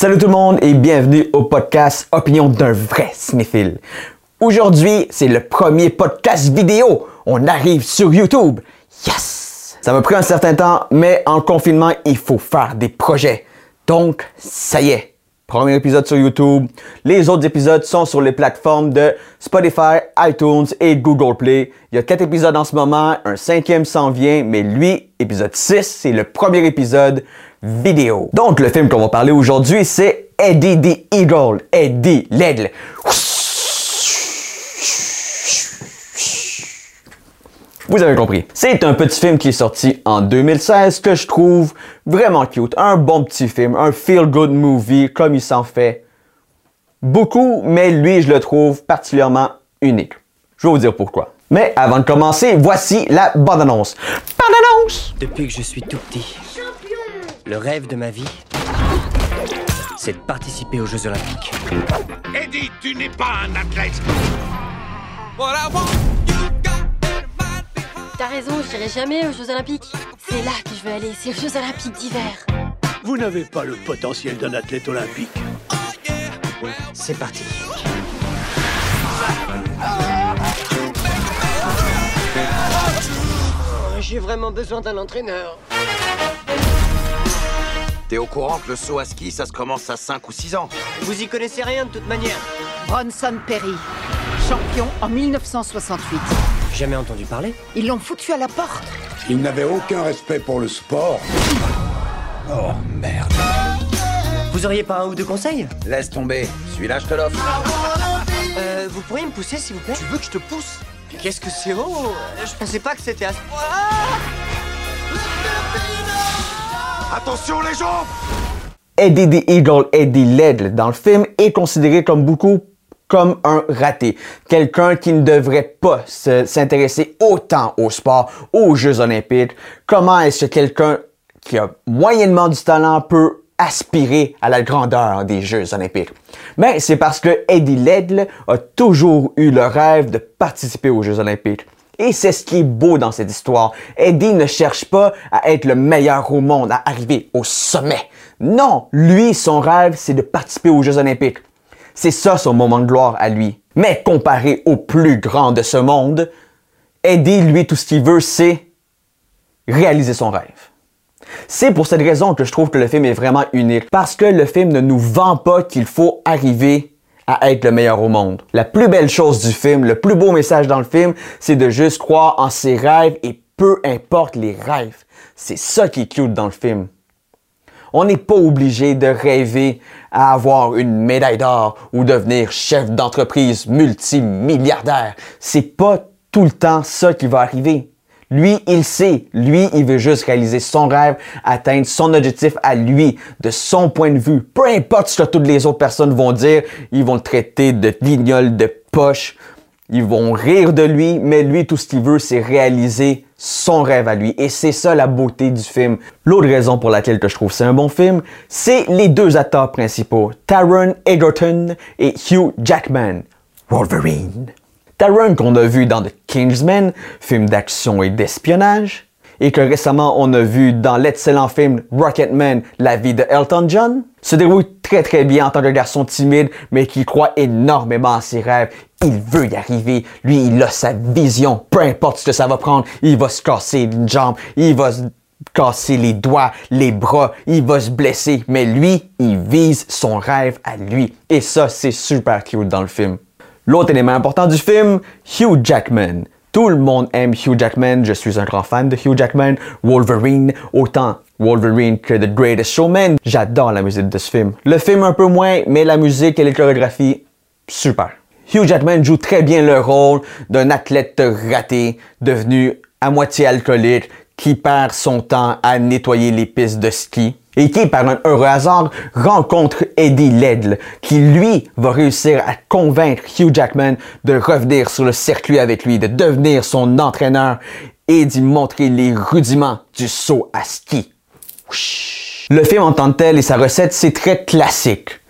Salut tout le monde et bienvenue au podcast Opinion d'un vrai cinéphile. Aujourd'hui, c'est le premier podcast vidéo. On arrive sur YouTube. Yes! Ça m'a pris un certain temps, mais en confinement, il faut faire des projets. Donc, ça y est. Premier épisode sur YouTube. Les autres épisodes sont sur les plateformes de Spotify, iTunes et Google Play. Il y a quatre épisodes en ce moment, un cinquième s'en vient, mais lui, épisode 6, c'est le premier épisode Donc, le film qu'on va parler aujourd'hui, c'est Eddie the Eagle, Eddie l'aigle. Vous avez compris. C'est un petit film qui est sorti en 2016 que je trouve vraiment cute. Un bon petit film, un feel-good movie comme il s'en fait beaucoup, mais lui, je le trouve particulièrement unique. Je vais vous dire pourquoi. Mais avant de commencer, voici la bande-annonce. Bande-annonce! Depuis que je suis tout petit, le rêve de ma vie, c'est de participer aux Jeux Olympiques. Eddie, tu n'es pas un athlète. T'as raison, je n'irai jamais aux Jeux Olympiques. C'est là que je veux aller, c'est aux Jeux Olympiques d'hiver. Vous n'avez pas le potentiel d'un athlète olympique. C'est parti. J'ai vraiment besoin d'un entraîneur. T'es au courant que le saut à ski, ça se commence à 5 ou 6 ans Vous y connaissez rien de toute manière. Bronson Perry, champion en 1968. Jamais entendu parler Ils l'ont foutu à la porte. Il n'avait aucun respect pour le sport. Oh merde. Vous auriez pas un ou deux conseils? Laisse tomber, celui-là je te l'offre. Euh, vous pourriez me pousser s'il vous plaît? Tu veux que je te pousse? Qu'est-ce que c'est? Haut Je pensais pas que c'était à... Attention les jambes Eddie the Eagle, Eddie l'aigle dans le film est considéré comme beaucoup comme un raté. Quelqu'un qui ne devrait pas se- s'intéresser autant au sport, aux Jeux olympiques. Comment est-ce que quelqu'un qui a moyennement du talent peut aspirer à la grandeur des Jeux olympiques? Mais c'est parce que Eddie l'aigle a toujours eu le rêve de participer aux Jeux olympiques. Et c'est ce qui est beau dans cette histoire. Eddie ne cherche pas à être le meilleur au monde, à arriver au sommet. Non, lui, son rêve, c'est de participer aux Jeux olympiques. C'est ça son moment de gloire à lui. Mais comparé au plus grand de ce monde, Eddie, lui, tout ce qu'il veut, c'est réaliser son rêve. C'est pour cette raison que je trouve que le film est vraiment unique, parce que le film ne nous vend pas qu'il faut arriver à être le meilleur au monde. La plus belle chose du film, le plus beau message dans le film, c'est de juste croire en ses rêves et peu importe les rêves. C'est ça qui est cute dans le film. On n'est pas obligé de rêver à avoir une médaille d'or ou devenir chef d'entreprise multimilliardaire. C'est pas tout le temps ça qui va arriver. Lui, il sait. Lui, il veut juste réaliser son rêve, atteindre son objectif à lui, de son point de vue. Peu importe ce que toutes les autres personnes vont dire, ils vont le traiter de lignol, de poche. Ils vont rire de lui, mais lui, tout ce qu'il veut, c'est réaliser son rêve à lui. Et c'est ça la beauté du film. L'autre raison pour laquelle que je trouve c'est un bon film, c'est les deux acteurs principaux, Taron Egerton et Hugh Jackman. Wolverine. Taron qu'on a vu dans The Kingsman, film d'action et d'espionnage, et que récemment on a vu dans l'excellent film Rocketman, la vie de Elton John, se déroule très très bien en tant que garçon timide, mais qui croit énormément à ses rêves. Il veut y arriver. Lui, il a sa vision. Peu importe ce que ça va prendre, il va se casser une jambe, il va se casser les doigts, les bras, il va se blesser. Mais lui, il vise son rêve à lui. Et ça, c'est super cute dans le film. L'autre élément important du film, Hugh Jackman. Tout le monde aime Hugh Jackman, je suis un grand fan de Hugh Jackman, Wolverine, autant Wolverine que The Greatest Showman. J'adore la musique de ce film. Le film un peu moins, mais la musique et les chorégraphies, super. Hugh Jackman joue très bien le rôle d'un athlète raté, devenu à moitié alcoolique, qui perd son temps à nettoyer les pistes de ski et qui, par un heureux hasard, rencontre Eddie l'aigle, qui lui va réussir à convaincre Hugh Jackman de revenir sur le circuit avec lui, de devenir son entraîneur et d'y montrer les rudiments du saut à ski. Le film en tant que tel et sa recette, c'est très classique.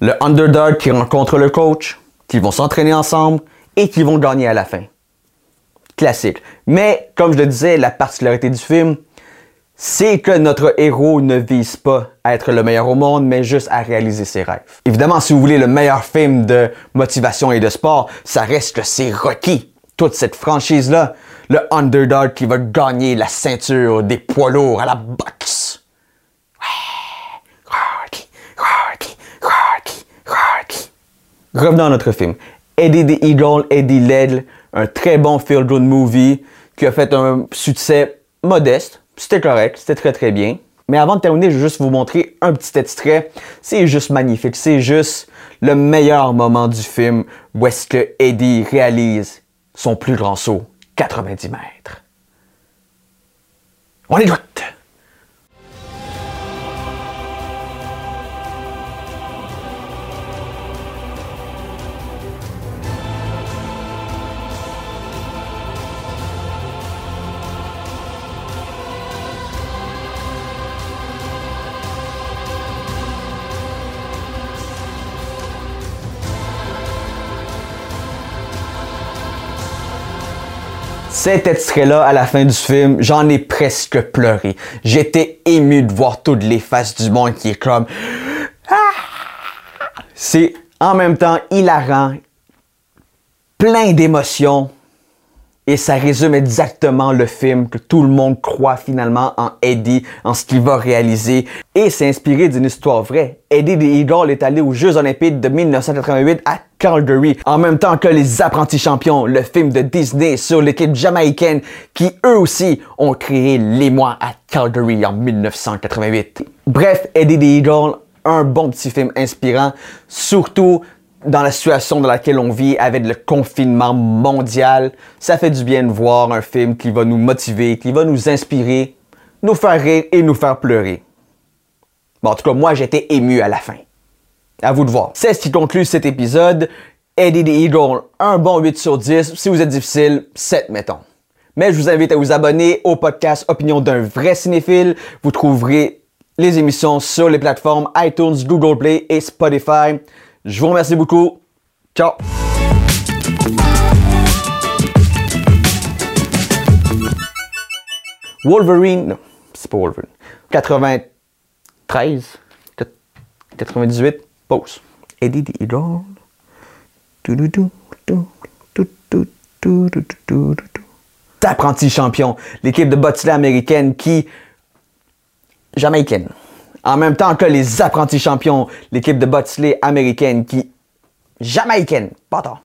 Le underdog qui rencontre le coach, qui vont s'entraîner ensemble et qui vont gagner à la fin. Classique. Mais, comme je le disais, la particularité du film, c'est que notre héros ne vise pas à être le meilleur au monde, mais juste à réaliser ses rêves. Évidemment, si vous voulez le meilleur film de motivation et de sport, ça reste que c'est Rocky. Toute cette franchise-là, le underdog qui va gagner la ceinture des poids lourds à la boxe. Ouais, Rocky, Rocky, Rocky, Rocky. Revenons à notre film. Eddie the Eagle, Eddie Ledle, un très bon feel-good movie qui a fait un succès modeste. C'était correct, c'était très très bien. Mais avant de terminer, je vais juste vous montrer un petit extrait. C'est juste magnifique. C'est juste le meilleur moment du film où est-ce que Eddie réalise son plus grand saut, 90 mètres. On écoute! Cet extrait-là, à la fin du film, j'en ai presque pleuré. J'étais ému de voir toutes les faces du monde qui est comme... Ah! C'est en même temps hilarant, plein d'émotions, et ça résume exactement le film que tout le monde croit finalement en Eddie, en ce qu'il va réaliser. Et c'est inspiré d'une histoire vraie. Eddie the Eagle est allé aux Jeux Olympiques de 1988 à Calgary, en même temps que Les Apprentis Champions, le film de Disney sur l'équipe jamaïcaine qui eux aussi ont créé les mois à Calgary en 1988. Bref, Eddie the Eagle, un bon petit film inspirant, surtout dans la situation dans laquelle on vit avec le confinement mondial, ça fait du bien de voir un film qui va nous motiver, qui va nous inspirer, nous faire rire et nous faire pleurer. Bon, en tout cas, moi, j'étais ému à la fin. À vous de voir. C'est ce qui conclut cet épisode. Eddie the Eagle, un bon 8 sur 10. Si vous êtes difficile, 7 mettons. Mais je vous invite à vous abonner au podcast Opinion d'un vrai cinéphile. Vous trouverez les émissions sur les plateformes iTunes, Google Play et Spotify. Je vous remercie beaucoup. Ciao! Wolverine, c'est pas Wolverine. 93, 98, pause. Apprenti champion, l'équipe de bobsleigh américaine qui jamaïcaine. En même temps que les apprentis champions, l'équipe de bobsleigh américaine qui jamaïcaine. Pas tard.